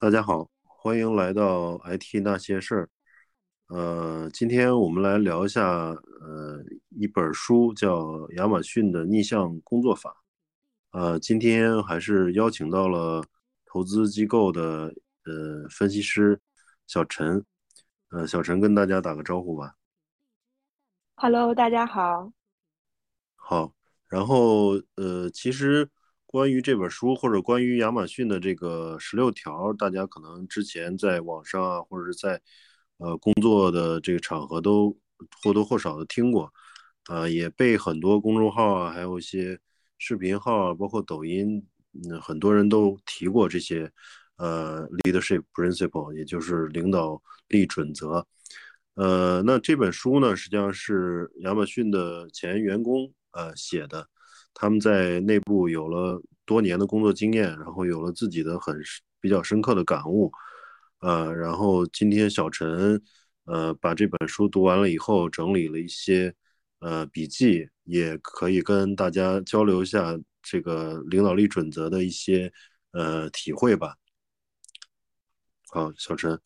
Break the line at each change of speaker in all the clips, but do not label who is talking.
大家好，欢迎来到 IT 那些事儿。呃，今天我们来聊一下，呃，一本书叫亚马逊的逆向工作法。呃，今天还是邀请到了投资机构的呃分析师小陈。呃，小陈跟大家打个招呼吧。
Hello，大家好。
好，然后呃，其实。关于这本书，或者关于亚马逊的这个十六条，大家可能之前在网上啊，或者是在呃工作的这个场合都或多或少的听过，啊，也被很多公众号啊，还有一些视频号啊，包括抖音，嗯，很多人都提过这些呃 leadership principle，也就是领导力准则。呃，那这本书呢，实际上是亚马逊的前员工呃写的。他们在内部有了多年的工作经验，然后有了自己的很比较深刻的感悟，呃，然后今天小陈，呃，把这本书读完了以后，整理了一些呃笔记，也可以跟大家交流一下这个领导力准则的一些呃体会吧。好，小陈。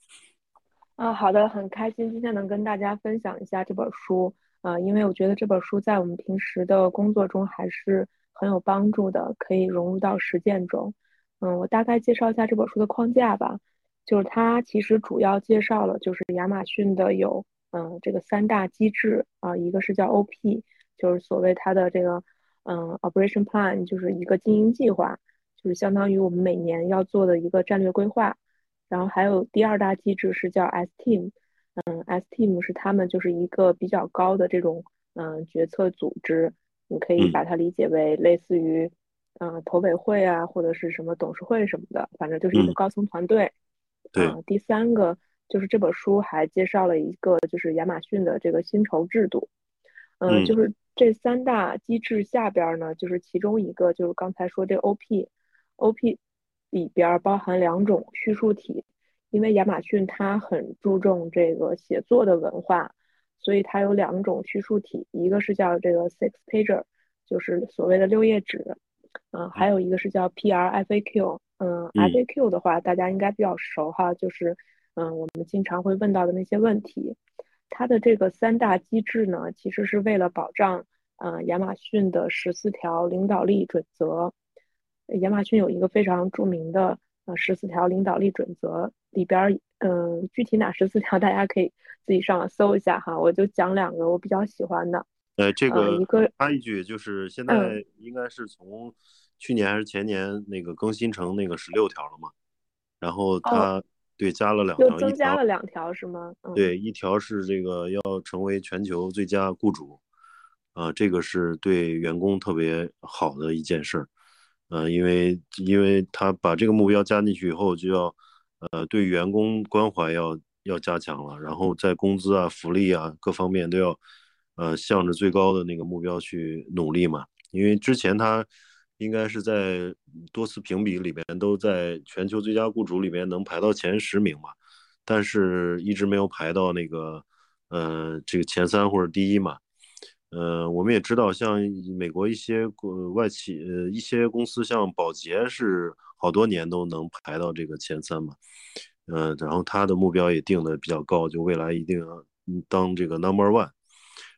啊，好的，很开心今天能跟大家分享一下这本书。呃，因为我觉得这本书在我们平时的工作中还是很有帮助的，可以融入到实践中。嗯，我大概介绍一下这本书的框架吧，就是它其实主要介绍了就是亚马逊的有嗯这个三大机制啊，一个是叫 OP，就是所谓它的这个嗯 Operation Plan，就是一个经营计划，就是相当于我们每年要做的一个战略规划。然后还有第二大机制是叫 S Team。嗯，S team 是他们就是一个比较高的这种嗯决策组织，你可以把它理解为类似于嗯投委会啊，或者是什么董事会什么的，反正就是一个高层团队。
对。
第三个就是这本书还介绍了一个就是亚马逊的这个薪酬制度。嗯。就是这三大机制下边呢，就是其中一个就是刚才说这 OP，OP 里边包含两种叙述体。因为亚马逊它很注重这个写作的文化，所以它有两种叙述体，一个是叫这个 six pager，就是所谓的六页纸，嗯，还有一个是叫 PR FAQ，嗯，FAQ 的话大家应该比较熟哈，就是嗯我们经常会问到的那些问题。它的这个三大机制呢，其实是为了保障嗯亚马逊的十四条领导力准则。亚马逊有一个非常著名的呃十四条领导力准则。里边嗯，具体哪十四条，大家可以自己上网搜一下哈。我就讲两个我比较喜欢的。
呃，这个
一个
插一句，就是现在应该是从去年还是前年那个更新成那个十六条了嘛？然后它对加了两条，
增加了两条是吗？
对，一条是这个要成为全球最佳雇主，啊，这个是对员工特别好的一件事儿，呃，因为因为他把这个目标加进去以后就要。呃，对员工关怀要要加强了，然后在工资啊、福利啊各方面都要，呃，向着最高的那个目标去努力嘛。因为之前他应该是在多次评比里面都在全球最佳雇主里面能排到前十名嘛，但是一直没有排到那个呃这个前三或者第一嘛。呃，我们也知道，像美国一些国外企呃一些公司，像宝洁是。好多年都能排到这个前三嘛，嗯，然后他的目标也定的比较高，就未来一定要当这个 number one。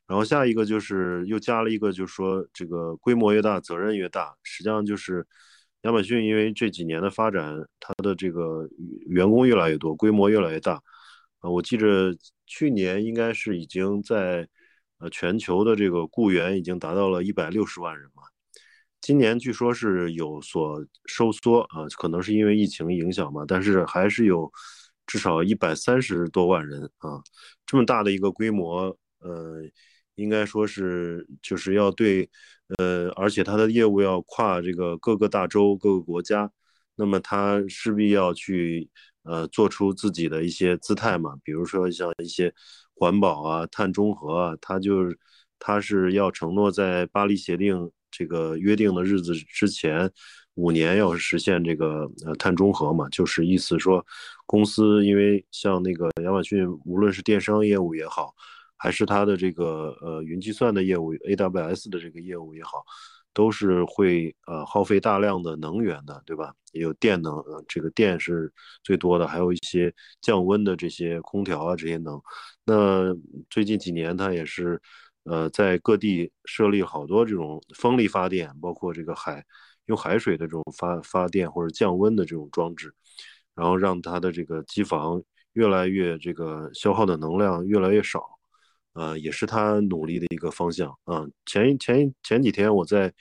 然后下一个就是又加了一个，就是说这个规模越大，责任越大。实际上就是亚马逊因为这几年的发展，它的这个员工越来越多，规模越来越大。啊，我记着去年应该是已经在全球的这个雇员已经达到了一百六十万人嘛。今年据说是有所收缩啊，可能是因为疫情影响嘛，但是还是有至少一百三十多万人啊，这么大的一个规模，呃，应该说是就是要对，呃，而且它的业务要跨这个各个大洲、各个国家，那么它势必要去呃做出自己的一些姿态嘛，比如说像一些环保啊、碳中和啊，它就是它是要承诺在巴黎协定。这个约定的日子之前五年要实现这个呃碳中和嘛，就是意思说，公司因为像那个亚马逊，无论是电商业务也好，还是它的这个呃云计算的业务 AWS 的这个业务也好，都是会呃耗费大量的能源的，对吧？也有电能，这个电是最多的，还有一些降温的这些空调啊这些能。那最近几年它也是呃在各地设立好多这种风力发电，包括这个海用海水的这种发发电或者降温的这种装置，然后让它的这个机房越来越这个消耗的能量越来越少。呃，也是他努力的一个方向啊。前前前几天我在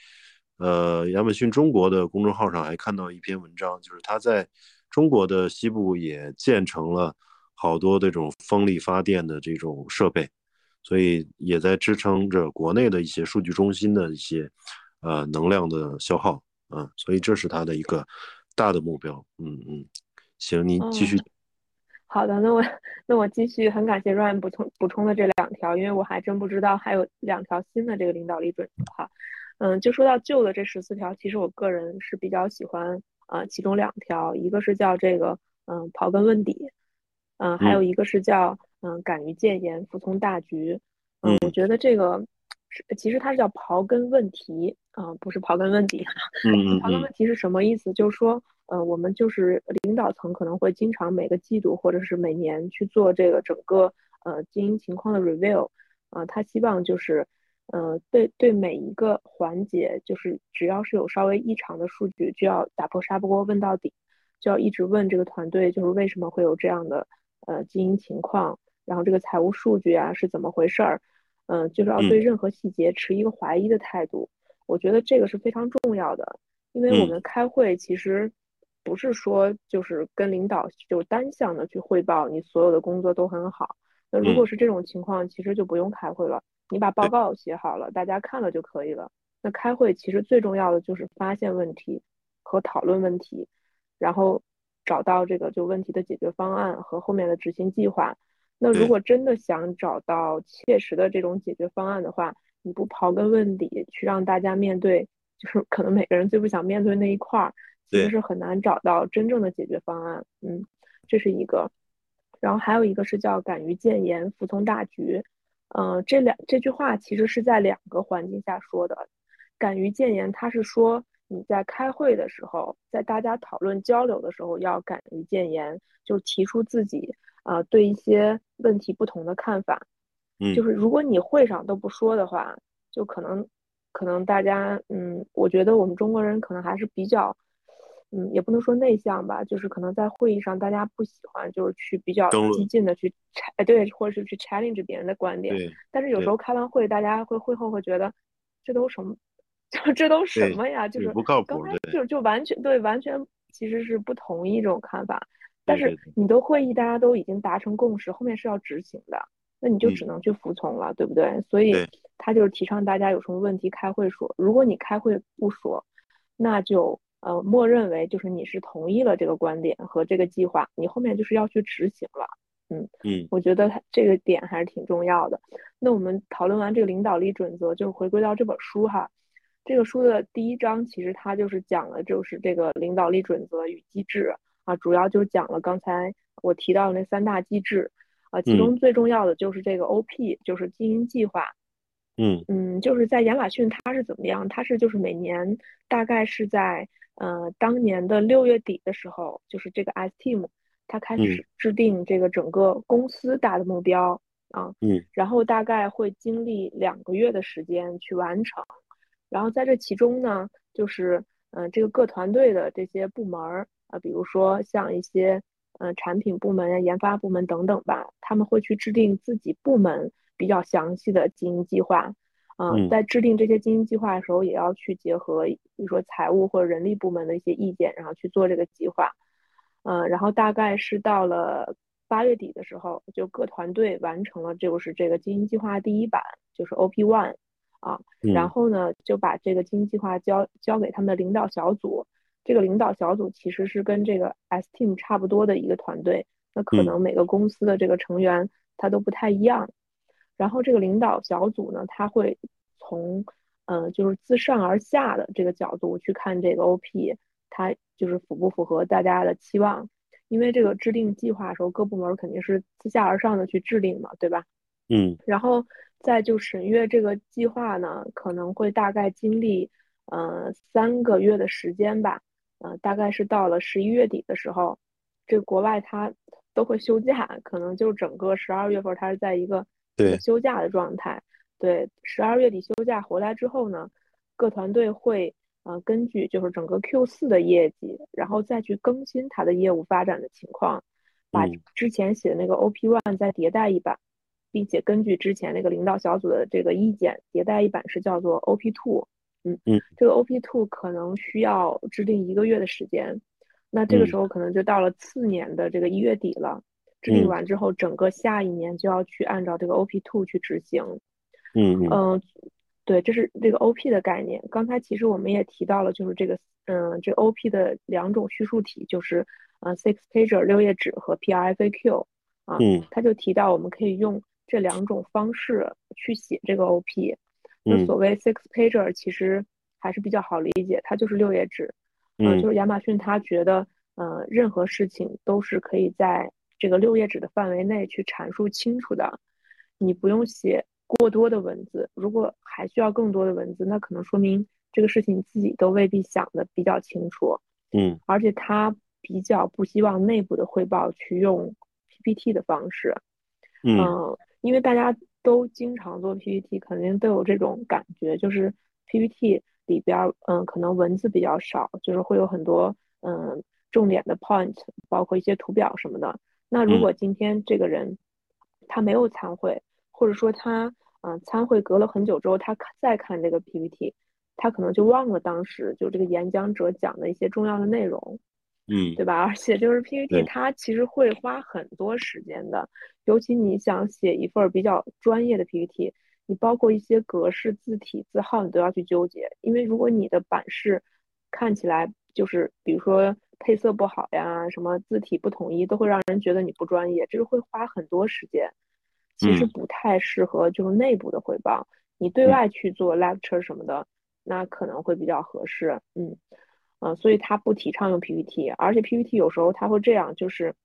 呃亚马逊中国的公众号上还看到一篇文章，就是他在中国的西部也建成了好多这种风力发电的这种设备，所以也在支撑着国内的一些数据中心的一些呃能量的消耗啊。所以这是他的一个大的目标。嗯嗯，行，你继续。
好的，那我那我继续，很感谢 Ryan 补充补充的这两条，因为我还真不知道还有两条新的这个领导力准则哈。嗯，就说到旧的这十四条，其实我个人是比较喜欢啊，其中两条，一个是叫这个嗯刨根问底，嗯，还有一个是叫嗯敢于谏言，服从大局。嗯，我觉得这个是其实它是叫刨根问题啊，不是刨根问底。
嗯嗯。
刨根问题是什么意思？就是说。呃，我们就是领导层可能会经常每个季度或者是每年去做这个整个呃经营情况的 review，啊，他希望就是，呃，对对每一个环节，就是只要是有稍微异常的数据，就要打破砂锅问到底，就要一直问这个团队，就是为什么会有这样的呃经营情况，然后这个财务数据啊是怎么回事儿，嗯，就是要对任何细节持一个怀疑的态度。我觉得这个是非常重要的，因为我们开会其实。不是说就是跟领导就单向的去汇报，你所有的工作都很好。那如果是这种情况，其实就不用开会了，你把报告写好了，大家看了就可以了。那开会其实最重要的就是发现问题和讨论问题，然后找到这个就问题的解决方案和后面的执行计划。那如果真的想找到切实的这种解决方案的话，你不刨根问底去让大家面对，就是可能每个人最不想面对那一块儿。其实是很难找到真正的解决方案，嗯，这是一个，然后还有一个是叫敢于谏言，服从大局，嗯，这两这句话其实是在两个环境下说的。敢于谏言，它是说你在开会的时候，在大家讨论交流的时候要敢于谏言，就提出自己呃对一些问题不同的看法，
嗯，
就是如果你会上都不说的话，就可能可能大家嗯，我觉得我们中国人可能还是比较。嗯，也不能说内向吧，就是可能在会议上，大家不喜欢就是去比较激进的去拆，哎，对，或者是去 challenge 别人的观点。但是有时候开完会，大家会会后会觉得，这都什么，就这都什么呀？就是
不靠谱。
就就完全对，完全其实是不同意这种看法。但是你的会议大家都已经达成共识，后面是要执行的，那你就只能去服从了，对不对？所以他就是提倡大家有什么问题开会说。如果你开会不说，那就。呃，默认为就是你是同意了这个观点和这个计划，你后面就是要去执行了。嗯
嗯，
我觉得这个点还是挺重要的。那我们讨论完这个领导力准则，就回归到这本书哈。这个书的第一章其实它就是讲了，就是这个领导力准则与机制啊，主要就是讲了刚才我提到的那三大机制啊，其中最重要的就是这个 OP，就是经营计划。
嗯
嗯，就是在亚马逊它是怎么样？它是就是每年大概是在。呃，当年的六月底的时候，就是这个 S team，他开始制定这个整个公司大的目标啊，
嗯，
然后大概会经历两个月的时间去完成，然后在这其中呢，就是嗯，这个各团队的这些部门儿啊，比如说像一些嗯产品部门呀、研发部门等等吧，他们会去制定自己部门比较详细的经营计划。嗯，在制定这些经营计划的时候，也要去结合，比如说财务或者人力部门的一些意见，然后去做这个计划。嗯，然后大概是到了八月底的时候，就各团队完成了就是这个经营计划第一版，就是 OP One 啊。然后呢，就把这个经营计划交交给他们的领导小组。这个领导小组其实是跟这个 S Team 差不多的一个团队，那可能每个公司的这个成员他都不太一样。然后这个领导小组呢，他会从，呃，就是自上而下的这个角度去看这个 OP，它就是符不符合大家的期望？因为这个制定计划的时候，各部门肯定是自下而上的去制定嘛，对吧？
嗯。
然后再就审阅这个计划呢，可能会大概经历，呃三个月的时间吧，呃大概是到了十一月底的时候，这个国外它都会休假，可能就整个十二月份它是在一个休假的状态。对，十二月底休假回来之后呢，各团队会呃根据就是整个 Q 四的业绩，然后再去更新它的业务发展的情况，把之前写的那个 OP one 再迭代一版，并且根据之前那个领导小组的这个意见迭代一版是叫做 OP two。嗯嗯，这个 OP two 可能需要制定一个月的时间，那这个时候可能就到了次年的这个一月底了。制定完之后，整个下一年就要去按照这个 OP two 去执行。
嗯
嗯，对，这是这个 OP 的概念。刚才其实我们也提到了，就是这个嗯，这 OP 的两种叙述体，就是呃 six pager 六页纸和 PRFAQ 啊，他就提到我们可以用这两种方式去写这个 OP。那所谓 six pager 其实还是比较好理解，它就是六页纸。嗯，就是亚马逊他觉得，嗯，任何事情都是可以在这个六页纸的范围内去阐述清楚的，你不用写。过多的文字，如果还需要更多的文字，那可能说明这个事情自己都未必想的比较清楚。
嗯，
而且他比较不希望内部的汇报去用 PPT 的方式。
嗯，
因为大家都经常做 PPT，肯定都有这种感觉，就是 PPT 里边，嗯，可能文字比较少，就是会有很多嗯重点的 point，包括一些图表什么的。那如果今天这个人他没有参会，或者说他。嗯，参会隔了很久之后，他再看这个 PPT，他可能就忘了当时就这个演讲者讲的一些重要的内容，
嗯，
对吧？而且就是 PPT，它其实会花很多时间的，尤其你想写一份比较专业的 PPT，你包括一些格式、字体、字号，你都要去纠结，因为如果你的版式看起来就是，比如说配色不好呀，什么字体不统一，都会让人觉得你不专业，这个会花很多时间。其实不太适合就是内部的汇报，你对外去做 lecture 什么的，那可能会比较合适。嗯，嗯，所以他不提倡用 PPT，而且 PPT 有时候他会这样，就是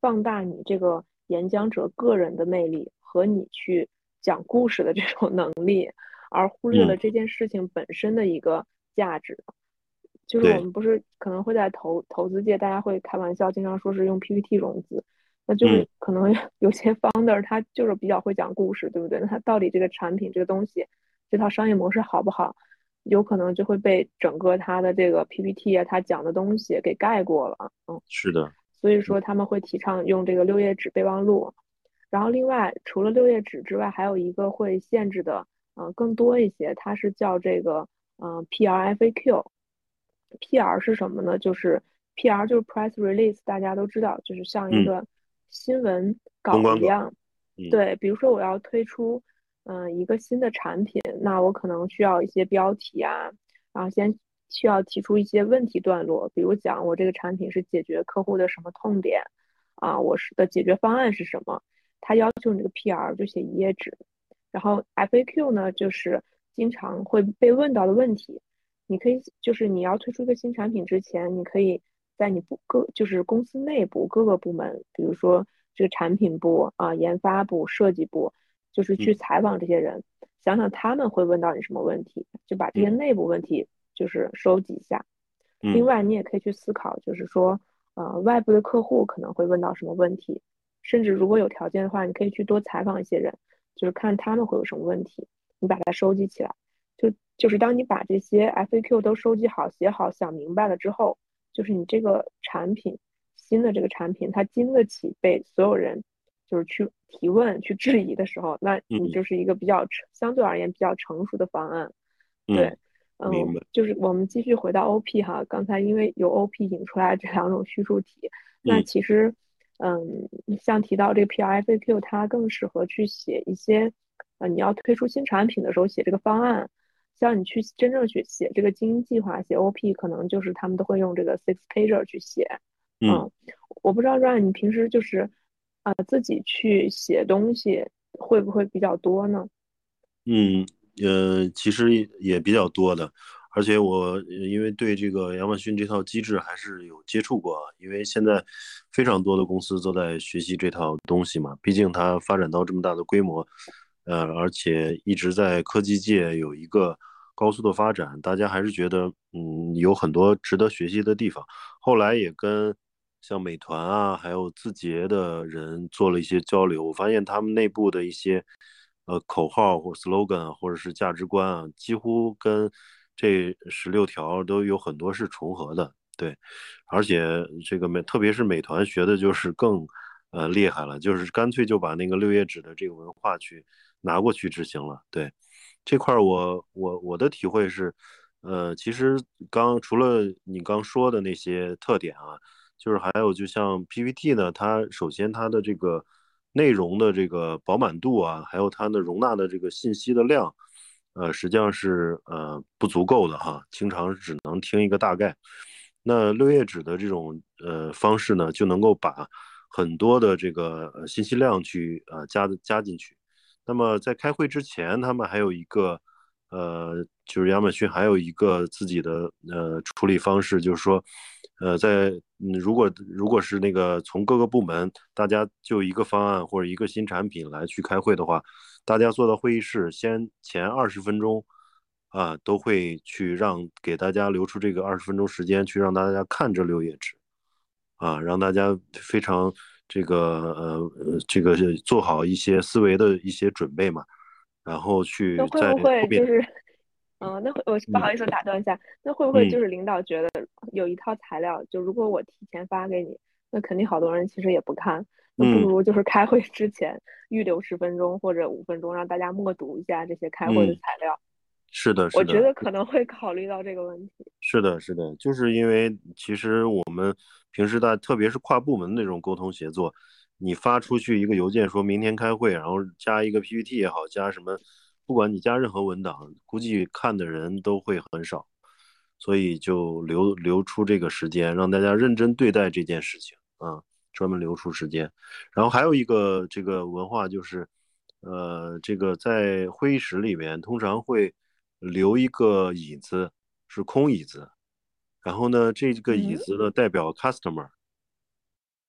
放大你这个演讲者个人的魅力和你去讲故事的这种能力，而忽略了这件事情本身的一个价值。就是我们不是可能会在投投资界，大家会开玩笑，经常说是用 PPT 融资。那就是可能有些 founder 他就是比较会讲故事，对不对？那他到底这个产品这个东西这套商业模式好不好，有可能就会被整个他的这个 PPT 啊，他讲的东西给盖过了。嗯，
是的。
所以说他们会提倡用这个六页纸备忘录。然后另外除了六页纸之外，还有一个会限制的，嗯，更多一些，它是叫这个嗯 PRFAQ。PR 是什么呢？就是 PR 就是 press release，大家都知道，就是像一个。新闻稿一样，对，比如说我要推出，嗯，一个新的产品，那我可能需要一些标题啊，然后先需要提出一些问题段落，比如讲我这个产品是解决客户的什么痛点，啊，我是的解决方案是什么，他要求你这个 PR 就写一页纸，然后 FAQ 呢，就是经常会被问到的问题，你可以就是你要推出一个新产品之前，你可以。在你部各就是公司内部各个部门，比如说这个产品部啊、研发部、设计部，就是去采访这些人，想想他们会问到你什么问题，就把这些内部问题就是收集一下。另外，你也可以去思考，就是说，呃，外部的客户可能会问到什么问题，甚至如果有条件的话，你可以去多采访一些人，就是看他们会有什么问题，你把它收集起来。就就是当你把这些 FAQ 都收集好、写好、想明白了之后。就是你这个产品，新的这个产品，它经得起被所有人就是去提问、去质疑的时候，那你就是一个比较相对而言比较成熟的方案。对，嗯，就是我们继续回到 OP 哈，刚才因为有 OP 引出来这两种叙述体，那其实，嗯，像提到这个 PRFAQ，它更适合去写一些，呃，你要推出新产品的时候写这个方案。像你去真正去写这个经营计划，写 OP，可能就是他们都会用这个 six pager 去写。嗯，我不知道 Ryan，你平时就是啊自己去写东西会不会比较多呢？
嗯，呃，其实也比较多的，而且我因为对这个亚马逊这套机制还是有接触过，因为现在非常多的公司都在学习这套东西嘛，毕竟它发展到这么大的规模。呃，而且一直在科技界有一个高速的发展，大家还是觉得嗯有很多值得学习的地方。后来也跟像美团啊，还有字节的人做了一些交流，我发现他们内部的一些呃口号或 slogan 或者是价值观啊，几乎跟这十六条都有很多是重合的。对，而且这个美特别是美团学的就是更呃厉害了，就是干脆就把那个六页纸的这个文化去拿过去执行了。对，这块我我我的体会是，呃，其实刚除了你刚说的那些特点啊。就是还有，就像 PPT 呢，它首先它的这个内容的这个饱满度啊，还有它的容纳的这个信息的量，呃，实际上是呃不足够的哈，经常只能听一个大概。那六页纸的这种呃方式呢，就能够把很多的这个信息量去呃加加进去。那么在开会之前，他们还有一个呃，就是亚马逊还有一个自己的呃处理方式，就是说。呃，在嗯，如果如果是那个从各个部门，大家就一个方案或者一个新产品来去开会的话，大家坐到会议室，先前二十分钟啊，都会去让给大家留出这个二十分钟时间，去让大家看这六页纸，啊，让大家非常这个呃这个做好一些思维的一些准备嘛，然后去在
后边。嗯，那会我不好意思打断一下，那会不会就是领导觉得有一套材料，就如果我提前发给你，那肯定好多人其实也不看，那不如就是开会之前预留十分钟或者五分钟，让大家默读一下这些开会的材料。
是的，是
的，我觉得可能会考虑到这个问题。
是的，是的，就是因为其实我们平时在，特别是跨部门那种沟通协作，你发出去一个邮件说明天开会，然后加一个 PPT 也好，加什么。不管你加任何文档，估计看的人都会很少，所以就留留出这个时间，让大家认真对待这件事情啊，专门留出时间。然后还有一个这个文化就是，呃，这个在会议室里面通常会留一个椅子，是空椅子，然后呢，这个椅子呢代表 customer，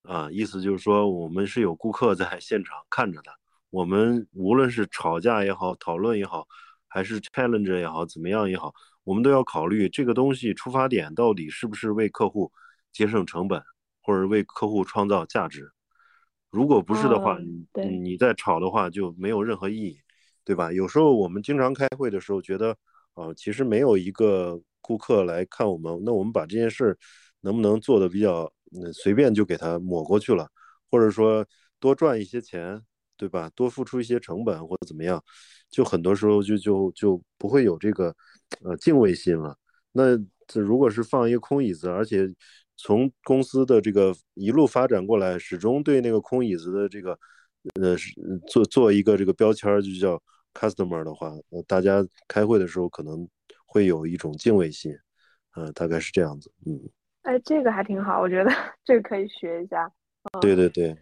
啊，意思就是说我们是有顾客在 现场看着的。我们无论是吵架也好，讨论也好，还是 challenge 也好，怎么样也好，我们都要考虑这个东西出发点到底是不是为客户节省成本，或者为客户创造价值。如果不是的话，你你再吵的话就没有任何意义，对吧？有时候我们经常开会的时候觉得，啊，其实没有一个顾客来看我们，那我们把这件事能不能做的比较，随便就给他抹过去了，或者说多赚一些钱。对吧？多付出一些成本或者怎么样，就很多时候就就就不会有这个呃敬畏心了。那这如果是放一个空椅子，而且从公司的这个一路发展过来，始终对那个空椅子的这个呃做做一个这个标签，就叫 customer 的话，呃，大家开会的时候可能会有一种敬畏心，呃，大概是这样子。嗯，
哎，这个还挺好，我觉得 这个可以学一下。
对对对。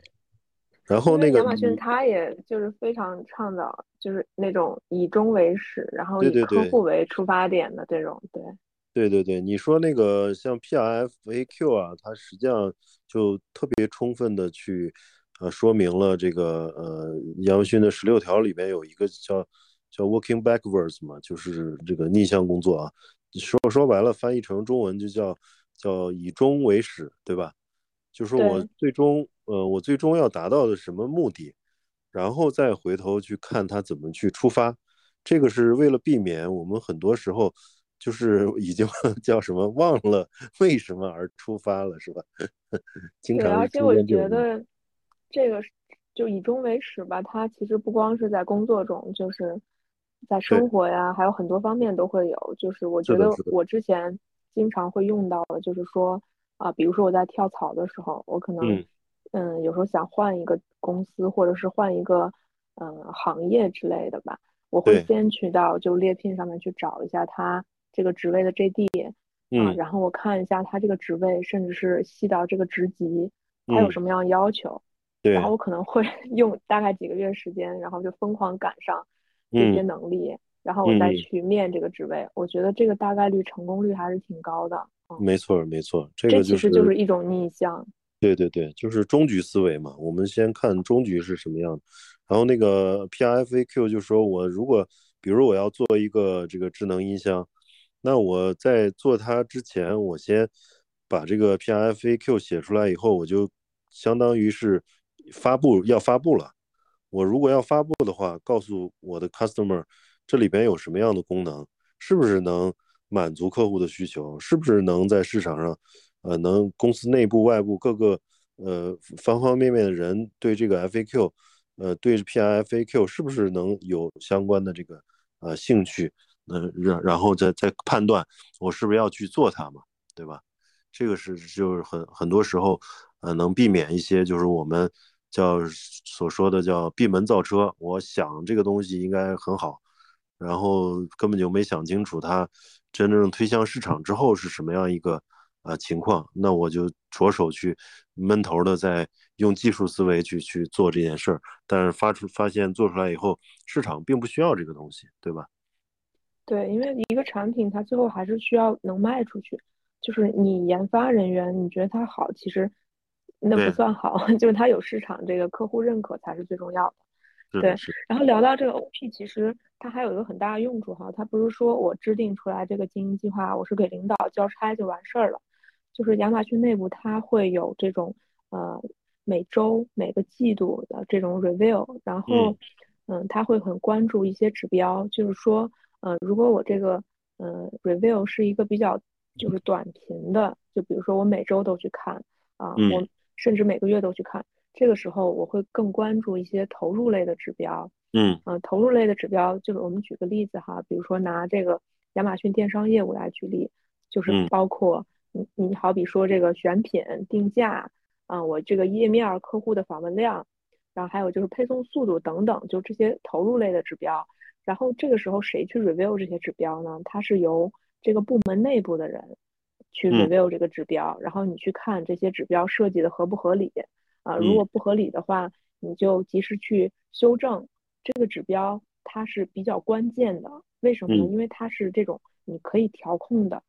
然后那个
亚马逊，它也就是非常倡导，就是那种以终为始，然后以客户为出发点的这种，对，
对对对，你说那个像 P R F A Q 啊，它实际上就特别充分的去呃说明了这个呃亚马逊的十六条里面有一个叫叫 Working Backwards 嘛，就是这个逆向工作啊，说说白了翻译成中文就叫叫以终为始，对吧？就是我最终。呃，我最终要达到的什么目的，然后再回头去看他怎么去出发，这个是为了避免我们很多时候就是已经 叫什么忘了为什么而出发了，是吧？经常
而且我觉得这个就以终为始吧，它其实不光是在工作中，就是在生活呀，还有很多方面都会有。就是我觉得我之前经常会用到的，就是说啊，比如说我在跳槽的时候，我可能。嗯，有时候想换一个公司，或者是换一个嗯行业之类的吧，我会先去到就猎聘上面去找一下他这个职位的 JD，
嗯，
然后我看一下他这个职位，甚至是细到这个职级，他有什么样要求，
对，
然后我可能会 用大概几个月时间，然后就疯狂赶上这些能力，然后我再去面这个职位，我觉得这个大概率成功率还是挺高的。
没错，没错，
这
个
其实就是一种逆向。
对对对，就是终局思维嘛。我们先看终局是什么样的，然后那个 P R F A Q 就说，我如果比如我要做一个这个智能音箱，那我在做它之前，我先把这个 P R F A Q 写出来以后，我就相当于是发布要发布了。我如果要发布的话，告诉我的 customer 这里边有什么样的功能，是不是能满足客户的需求，是不是能在市场上，呃，能公司内部外部各个呃方方面面的人对这个 FAQ，呃，对 PIFAQ 是不是能有相关的这个呃兴趣，呃，然然后再再判断我是不是要去做它嘛，对吧？这个是就是很很多时候，呃，能避免一些就是我们。叫所说的叫闭门造车，我想这个东西应该很好，然后根本就没想清楚它真正推向市场之后是什么样一个呃情况，那我就着手去闷头的在用技术思维去去做这件事儿，但是发出发现做出来以后市场并不需要这个东西，对吧？
对，因为一个产品它最后还是需要能卖出去，就是你研发人员你觉得它好，其实。那不算好，就是它有市场，这个客户认可才是最重要的。对，然后聊到这个 OP，其实它还有一个很大的用处哈，它不是说我制定出来这个经营计划，我是给领导交差就完事儿了，就是亚马逊内部它会有这种呃每周每个季度的这种 review，然后嗯，他会很关注一些指标，就是说呃，如果我这个呃 review 是一个比较就是短频的，就比如说我每周都去看啊，我。甚至每个月都去看，这个时候我会更关注一些投入类的指标。
嗯，
呃，投入类的指标就是我们举个例子哈，比如说拿这个亚马逊电商业务来举例，就是包括你你好比说这个选品、定价啊，我这个页面客户的访问量，然后还有就是配送速度等等，就这些投入类的指标。然后这个时候谁去 review 这些指标呢？它是由这个部门内部的人。去 review 这个指标，然后你去看这些指标设计的合不合理啊？如果不合理的话，你就及时去修正。这个指标它是比较关键的，为什么呢？因为它是这种你可以调控的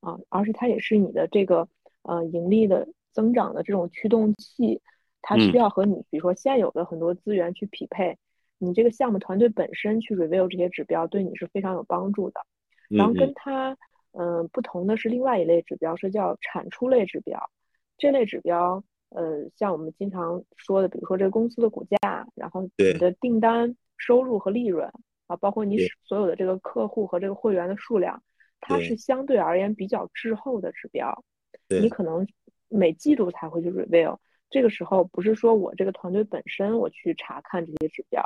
啊，而且它也是你的这个呃盈利的增长的这种驱动器。它需要和你比如说现有的很多资源去匹配。你这个项目团队本身去 review 这些指标，对你是非常有帮助的。然后跟它。嗯，不同的是另外一类指标，是叫产出类指标。这类指标，呃，像我们经常说的，比如说这个公司的股价，然后你的订单收入和利润啊，包括你所有的这个客户和这个会员的数量，它是相对而言比较滞后的指标。你可能每季度才会去 review。这个时候不是说我这个团队本身我去查看这些指标，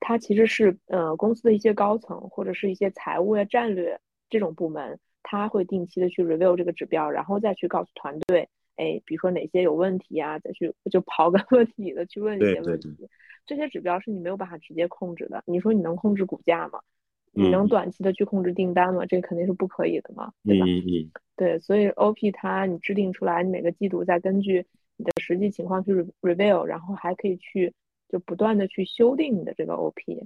它其实是呃公司的一些高层或者是一些财务呀、战略这种部门。他会定期的去 review 这个指标，然后再去告诉团队，哎，比如说哪些有问题啊，再去就刨根问底的去问一些问题。这些指标是你没有办法直接控制的。你说你能控制股价吗？你能短期的去控制订单吗？这肯定是不可以的嘛，对吧？
嗯嗯。
对，所以 OP 它你制定出来，你每个季度再根据你的实际情况去 review，然后还可以去就不断的去修订你的这个 OP。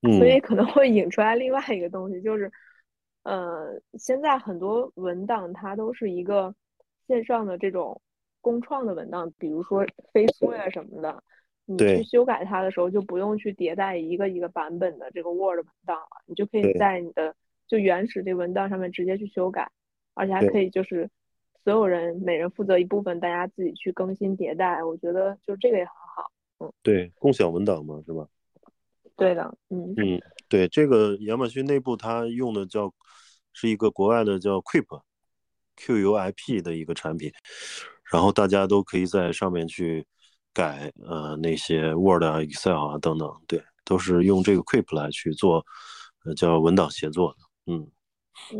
嗯。
所以可能会引出来另外一个东西，就是。呃，现在很多文档它都是一个线上的这种共创的文档，比如说飞书呀什么的，你去修改它的时候就不用去迭代一个一个版本的这个 Word 文档了，你就可以在你的就原始这文档上面直接去修改，而且还可以就是所有人每人负责一部分，大家自己去更新迭代，我觉得就这个也很好。嗯，
对，共享文档嘛，是吧？
对的，嗯
嗯，对，这个亚马逊内部它用的叫。是一个国外的叫 Quip，Q U I P 的一个产品，然后大家都可以在上面去改呃那些 Word 啊、Excel 啊等等，对，都是用这个 Quip 来去做，呃叫文档协作的，嗯，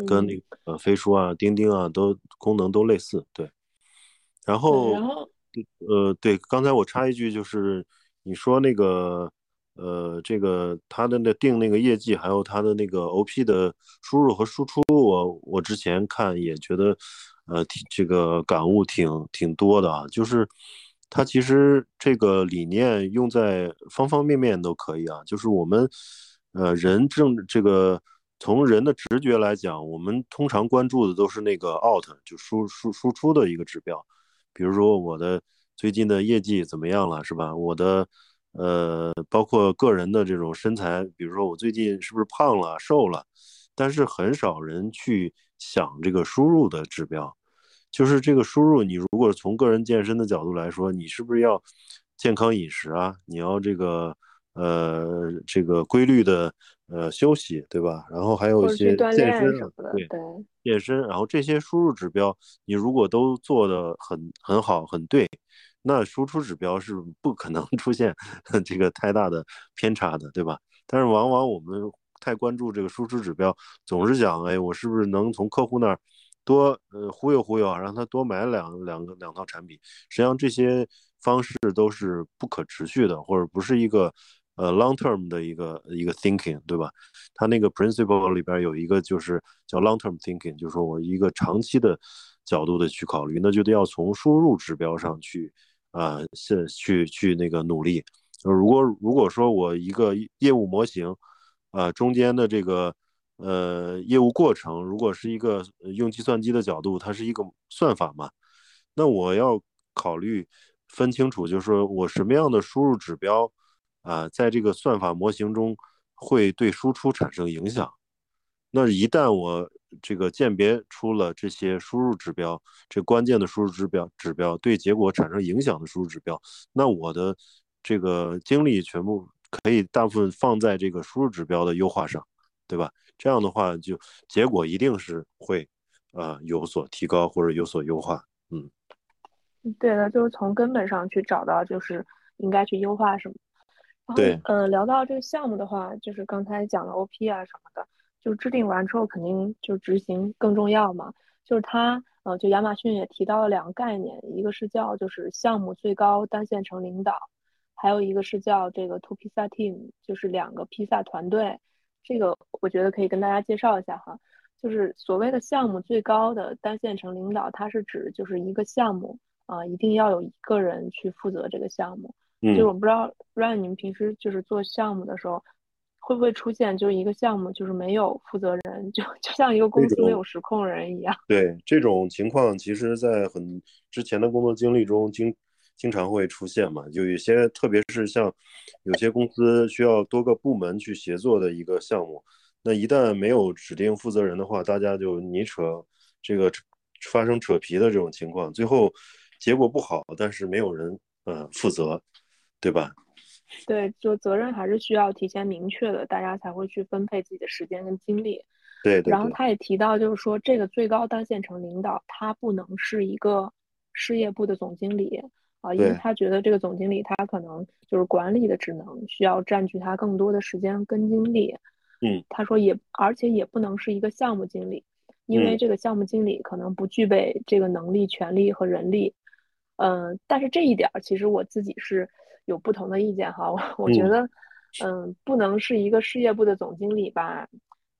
跟那个呃飞书啊、钉钉啊都功能都类似，对。然后，
然后，
呃，对，刚才我插一句，就是你说那个。呃，这个他的那定那个业绩，还有他的那个 OP 的输入和输出，我我之前看也觉得，呃，挺这个感悟挺挺多的啊。就是他其实这个理念用在方方面面都可以啊。就是我们，呃，人正这个从人的直觉来讲，我们通常关注的都是那个 out 就输输输出的一个指标，比如说我的最近的业绩怎么样了，是吧？我的呃，包括个人的这种身材，比如说我最近是不是胖了、瘦了，但是很少人去想这个输入的指标，就是这个输入，你如果从个人健身的角度来说，你是不是要健康饮食啊？你要这个呃这个规律的呃休息，对吧？然后还有一些健身
什么的，
对健身，然后这些输入指标，你如果都做的很很好、很对。那输出指标是不可能 出现这个太大的偏差的，对吧？但是往往我们太关注这个输出指标，总是想，哎，我是不是能从客户那儿多呃忽悠忽悠啊，让他多买两两个两套产品？实际上这些方式都是不可持续的，或者不是一个呃 long term 的一个一个 thinking，对吧？他那个 principle 里边有一个就是叫 long term thinking，就是说我一个长期的角度的去考虑，那就得要从输入指标上去。啊，是去去那个努力。如果如果说我一个业务模型，啊，中间的这个呃业务过程，如果是一个用计算机的角度，它是一个算法嘛，那我要考虑分清楚，就是说我什么样的输入指标啊，在这个算法模型中会对输出产生影响。那一旦我这个鉴别出了这些输入指标，这关键的输入指标指标对结果产生影响的输入指标，那我的这个精力全部可以大部分放在这个输入指标的优化上，对吧？这样的话，就结果一定是会呃有所提高或者有所优化。嗯，
对的，就是从根本上去找到就是应该去优化什么。
然后，
嗯，聊到这个项目的话，就是刚才讲了 OP 啊什么的。就制定完之后，肯定就执行更重要嘛。就是它，呃，就亚马逊也提到了两个概念，一个是叫就是项目最高单线程领导，还有一个是叫这个 Two Pizza Team，就是两个披萨团队。这个我觉得可以跟大家介绍一下哈。就是所谓的项目最高的单线程领导，它是指就是一个项目啊，一定要有一个人去负责这个项目。
嗯。
就是我不知道，不知道你们平时就是做项目的时候。会不会出现就是一个项目就是没有负责人，就就像一个公司没有实控人一样？
对这种情况，其实，在很之前的工作经历中，经经常会出现嘛。就有些，特别是像有些公司需要多个部门去协作的一个项目，那一旦没有指定负责人的话，大家就你扯这个发生扯皮的这种情况，最后结果不好，但是没有人呃负责，对吧？
对，就责任还是需要提前明确的，大家才会去分配自己的时间跟精力。
对，
然后他也提到，就是说这个最高单线程领导他不能是一个事业部的总经理啊，因为他觉得这个总经理他可能就是管理的职能需要占据他更多的时间跟精力。
嗯，
他说也，而且也不能是一个项目经理，因为这个项目经理可能不具备这个能力、权力和人力。嗯，但是这一点其实我自己是。有不同的意见哈，我 我觉得，嗯，不能是一个事业部的总经理吧，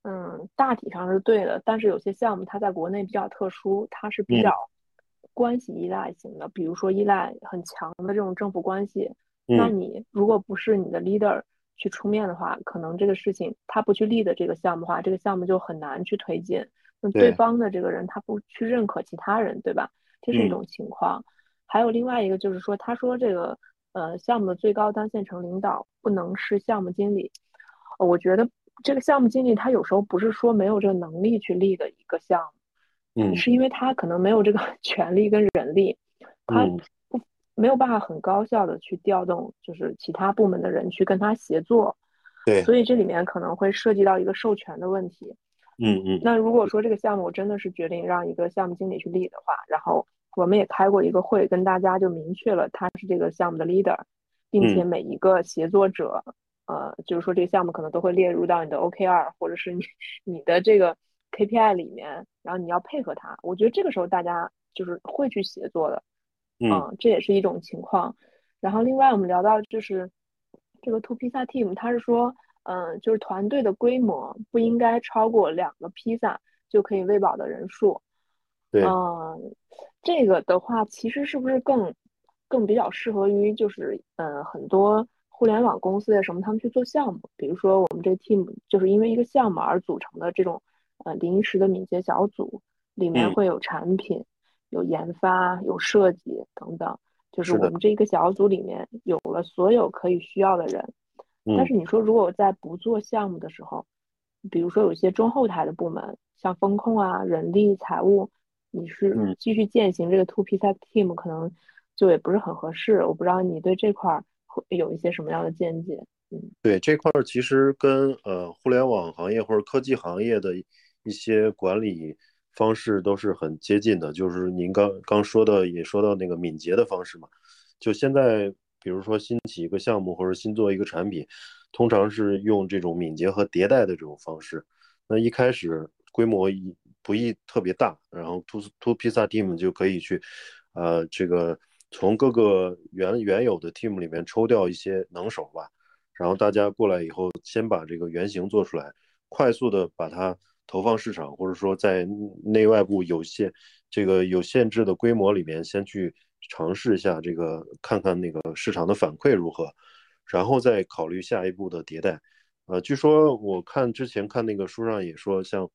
嗯，大体上是对的，但是有些项目它在国内比较特殊，它是比较关系依赖型的，比如说依赖很强的这种政府关系，那你如果不是你的 leader 去出面的话，可能这个事情他不去立的这个项目的话，这个项目就很难去推进。那对方的这个人他不去认可其他人，对吧？这是一种情况。还有另外一个就是说，他说这个。呃，项目的最高单线程领导不能是项目经理。我觉得这个项目经理他有时候不是说没有这个能力去立的一个项
目，嗯，
是因为他可能没有这个 权力跟人力，他不没有办法很高效的去调动，就是其他部门的人去跟他协作。
对，
所以这里面可能会涉及到一个授权的问题。
嗯嗯。
那如果说这个项目真的是决定让一个项目经理去立的话，然后。我们也开过一个会，跟大家就明确了他是这个项目的 leader，并且每一个协作者，呃，就是说这个项目可能都会列入到你的 OKR 或者是你你的这个 KPI 里面，然后你要配合他。我觉得这个时候大家就是会去协作的，
嗯，
这也是一种情况。然后另外我们聊到就是这个 Two Pizza Team，他是说，嗯，就是团队的规模不应该超过两个披萨就可以喂饱的人数。
对，
嗯，这个的话，其实是不是更更比较适合于就是，嗯，很多互联网公司呀什么，他们去做项目，比如说我们这 team 就是因为一个项目而组成的这种，呃，临时的敏捷小组，里面会有产品、有研发、有设计等等，就是我们这一个小组里面有了所有可以需要的人。但是你说，如果在不做项目的时候，比如说有一些中后台的部门，像风控啊、人力、财务，你是继续践行这个 two piece team，可能就也不是很合适。我不知道你对这块会有一些什么样的见解？嗯，
对这块其实跟呃互联网行业或者科技行业的一些管理方式都是很接近的，就是您刚刚说的也说到那个敏捷的方式嘛，就现在。比如说新起一个项目或者新做一个产品，通常是用这种敏捷和迭代的这种方式。那一开始规模一不宜特别大，然后 to to pizza team 就可以去，呃，这个从各个原原有的 team 里面抽调一些能手吧，然后大家过来以后，先把这个原型做出来，快速的把它投放市场，或者说在内外部有限这个有限制的规模里面先去。尝试一下这个，看看那个市场的反馈如何，然后再考虑下一步的迭代。呃，据说我看之前看那个书上也说，像，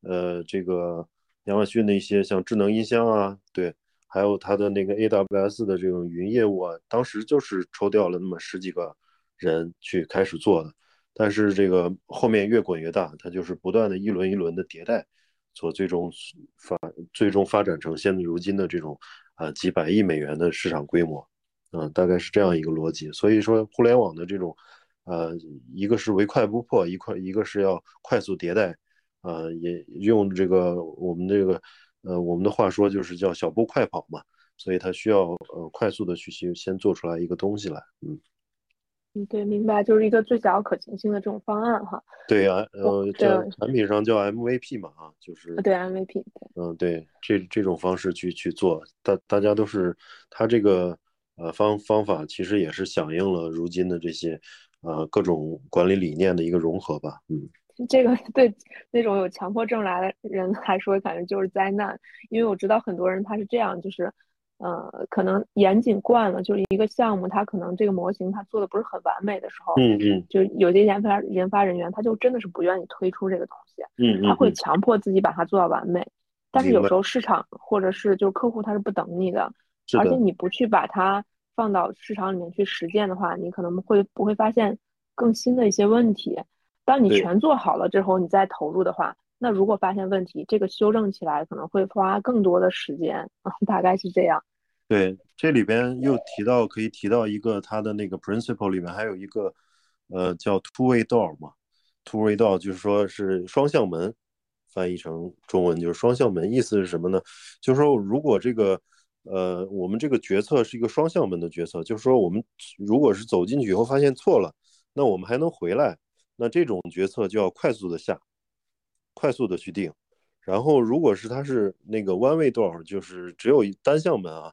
呃，这个亚马逊的一些像智能音箱啊，对，还有它的那个 AWS 的这种云业务啊，当时就是抽调了那么十几个人去开始做的，但是这个后面越滚越大，它就是不断的一轮一轮的迭代，所最终发最终发展成现如今的这种。啊，几百亿美元的市场规模，嗯，大概是这样一个逻辑。所以说，互联网的这种，呃，一个是唯快不破，一块一个是要快速迭代，呃，也用这个我们这个，呃，我们的话说就是叫小步快跑嘛。所以它需要呃快速的去先先做出来一个东西来，
嗯。嗯，对，明白，就是一个最小可行性的这种方案哈。
对啊，呃，在产品上叫 MVP 嘛，啊，就是
对 MVP。
嗯，对，这这种方式去去做，大大家都是他这个呃方方法，其实也是响应了如今的这些呃各种管理理念的一个融合吧。嗯，
这个对那种有强迫症来的人来说，感觉就是灾难，因为我知道很多人他是这样，就是。呃，可能严谨惯了，就是一个项目，他可能这个模型他做的不是很完美的时候，
嗯嗯，
就有些研发研发人员，他就真的是不愿意推出这个东西，
嗯嗯，
他会强迫自己把它做到完美，但是有时候市场或者是就是客户他是不等你的，而且你不去把它放到市场里面去实践的话，你可能会不会发现更新的一些问题？当你全做好了之后，你再投入的话，那如果发现问题，这个修正起来可能会花更多的时间，大概是这样。
对，这里边又提到可以提到一个它的那个 principle 里面还有一个，呃，叫 two-way door 嘛，two-way door 就是说是双向门，翻译成中文就是双向门，意思是什么呢？就是说如果这个，呃，我们这个决策是一个双向门的决策，就是说我们如果是走进去以后发现错了，那我们还能回来，那这种决策就要快速的下，快速的去定。然后如果是它是那个 one-way door，就是只有单向门啊。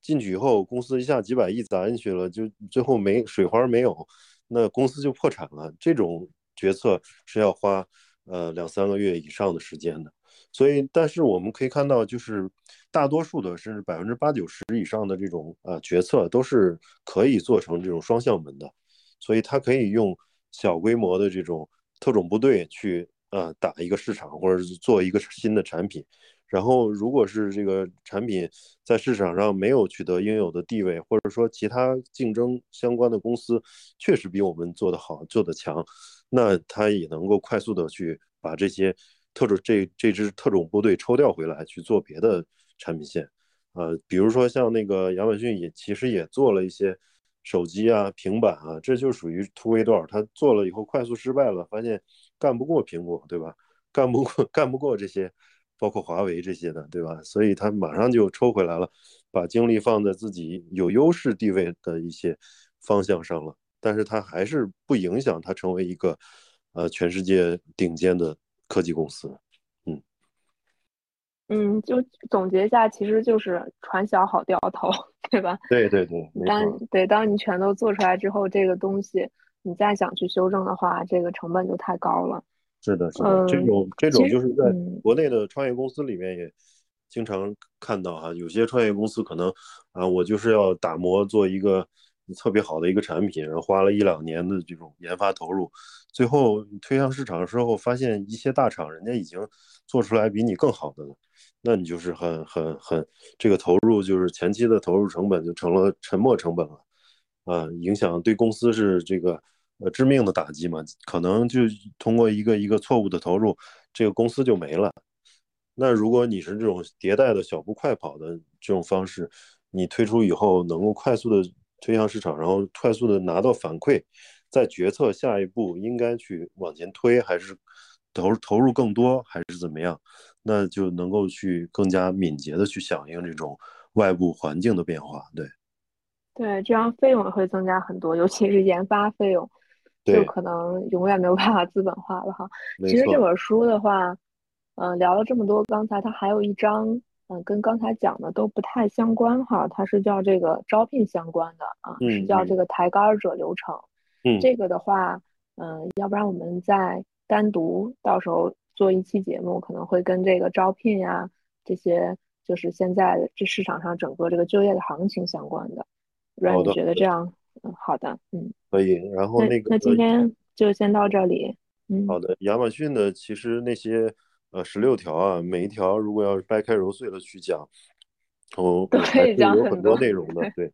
进去以后，公司一下几百亿砸进去了，就最后没水花没有，那公司就破产了。这种决策是要花呃两三个月以上的时间的。所以，但是我们可以看到，就是大多数的，甚至百分之八九十以上的这种呃决策都是可以做成这种双向门的。所以，它可以用小规模的这种特种部队去呃打一个市场，或者是做一个新的产品。然后，如果是这个产品在市场上没有取得应有的地位，或者说其他竞争相关的公司确实比我们做得好、做得强，那它也能够快速的去把这些特种这这支特种部队抽调回来去做别的产品线。呃，比如说像那个亚马逊也其实也做了一些手机啊、平板啊，这就属于突围段。他做了以后快速失败了，发现干不过苹果，对吧？干不过 干不过这些。包括华为这些的，对吧？所以他马上就抽回来了，把精力放在自己有优势地位的一些方向上了。但是他还是不影响他成为一个呃全世界顶尖的科技公司。
嗯嗯，就总结一下，其实就是船小好掉头，对吧？
对对对，
当对当你全都做出来之后，这个东西你再想去修正的话，这个成本就太高了。
是的，是的，这种这种就是在国内的创业公司里面也经常看到哈，有些创业公司可能啊，我就是要打磨做一个特别好的一个产品，然后花了一两年的这种研发投入，最后推向市场的时候，发现一些大厂人家已经做出来比你更好的了，那你就是很很很这个投入就是前期的投入成本就成了沉没成本了，啊，影响对公司是这个呃致命的打击嘛，可能就通过一个一个错误的投入，这个公司就没了。那如果你是这种迭代的小步快跑的这种方式，你推出以后能够快速的推向市场，然后快速的拿到反馈，再决策下一步应该去往前推还是投投入更多还是怎么样，那就能够去更加敏捷的去响应这种外部环境的变化。对，
对，这样费用会增加很多，尤其是研发费用，就可能永远没有办法资本化了哈。其实这本书的话。嗯，聊了这么多，刚才它还有一章，嗯，跟刚才讲的都不太相关哈。它是叫这个招聘相关的啊，是叫这个抬杆者流程。
嗯，
这个的话，嗯，要不然我们再单独到时候做一期节目，可能会跟这个招聘呀这些，就是现在这市场上整个这个就业的行情相关的。不然你觉得这样？嗯，好的，嗯，
可以。然后那个，
那今天就先到这里。嗯，
好的。亚马逊的其实那些。呃，十六条啊，每一条如果要是掰开揉碎了去讲，哦，
可以讲
很多内容的，对。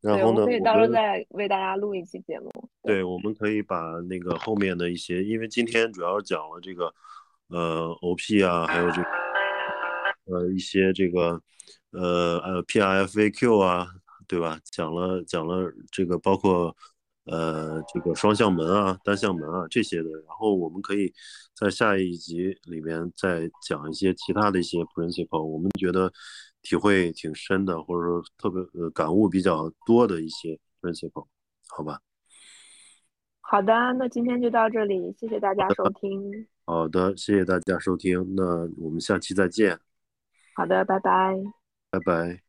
然后呢，
可以到时候再为大家录一期节目。
对，我们可以把那个后面的一些，因为今天主要讲了这个，呃，OP 啊，还有这个，呃，一些这个，呃呃，PRFAQ 啊，对吧？讲了讲了这个，包括。呃，这个双向门啊，单向门啊，这些的，然后我们可以在下一集里面再讲一些其他的一些 principle，我们觉得体会挺深的，或者说特别呃感悟比较多的一些 principle，好吧？
好的，那今天就到这里，谢谢大家收听。
好的，谢谢大家收听，那我们下期再见。
好的，拜拜。
拜拜。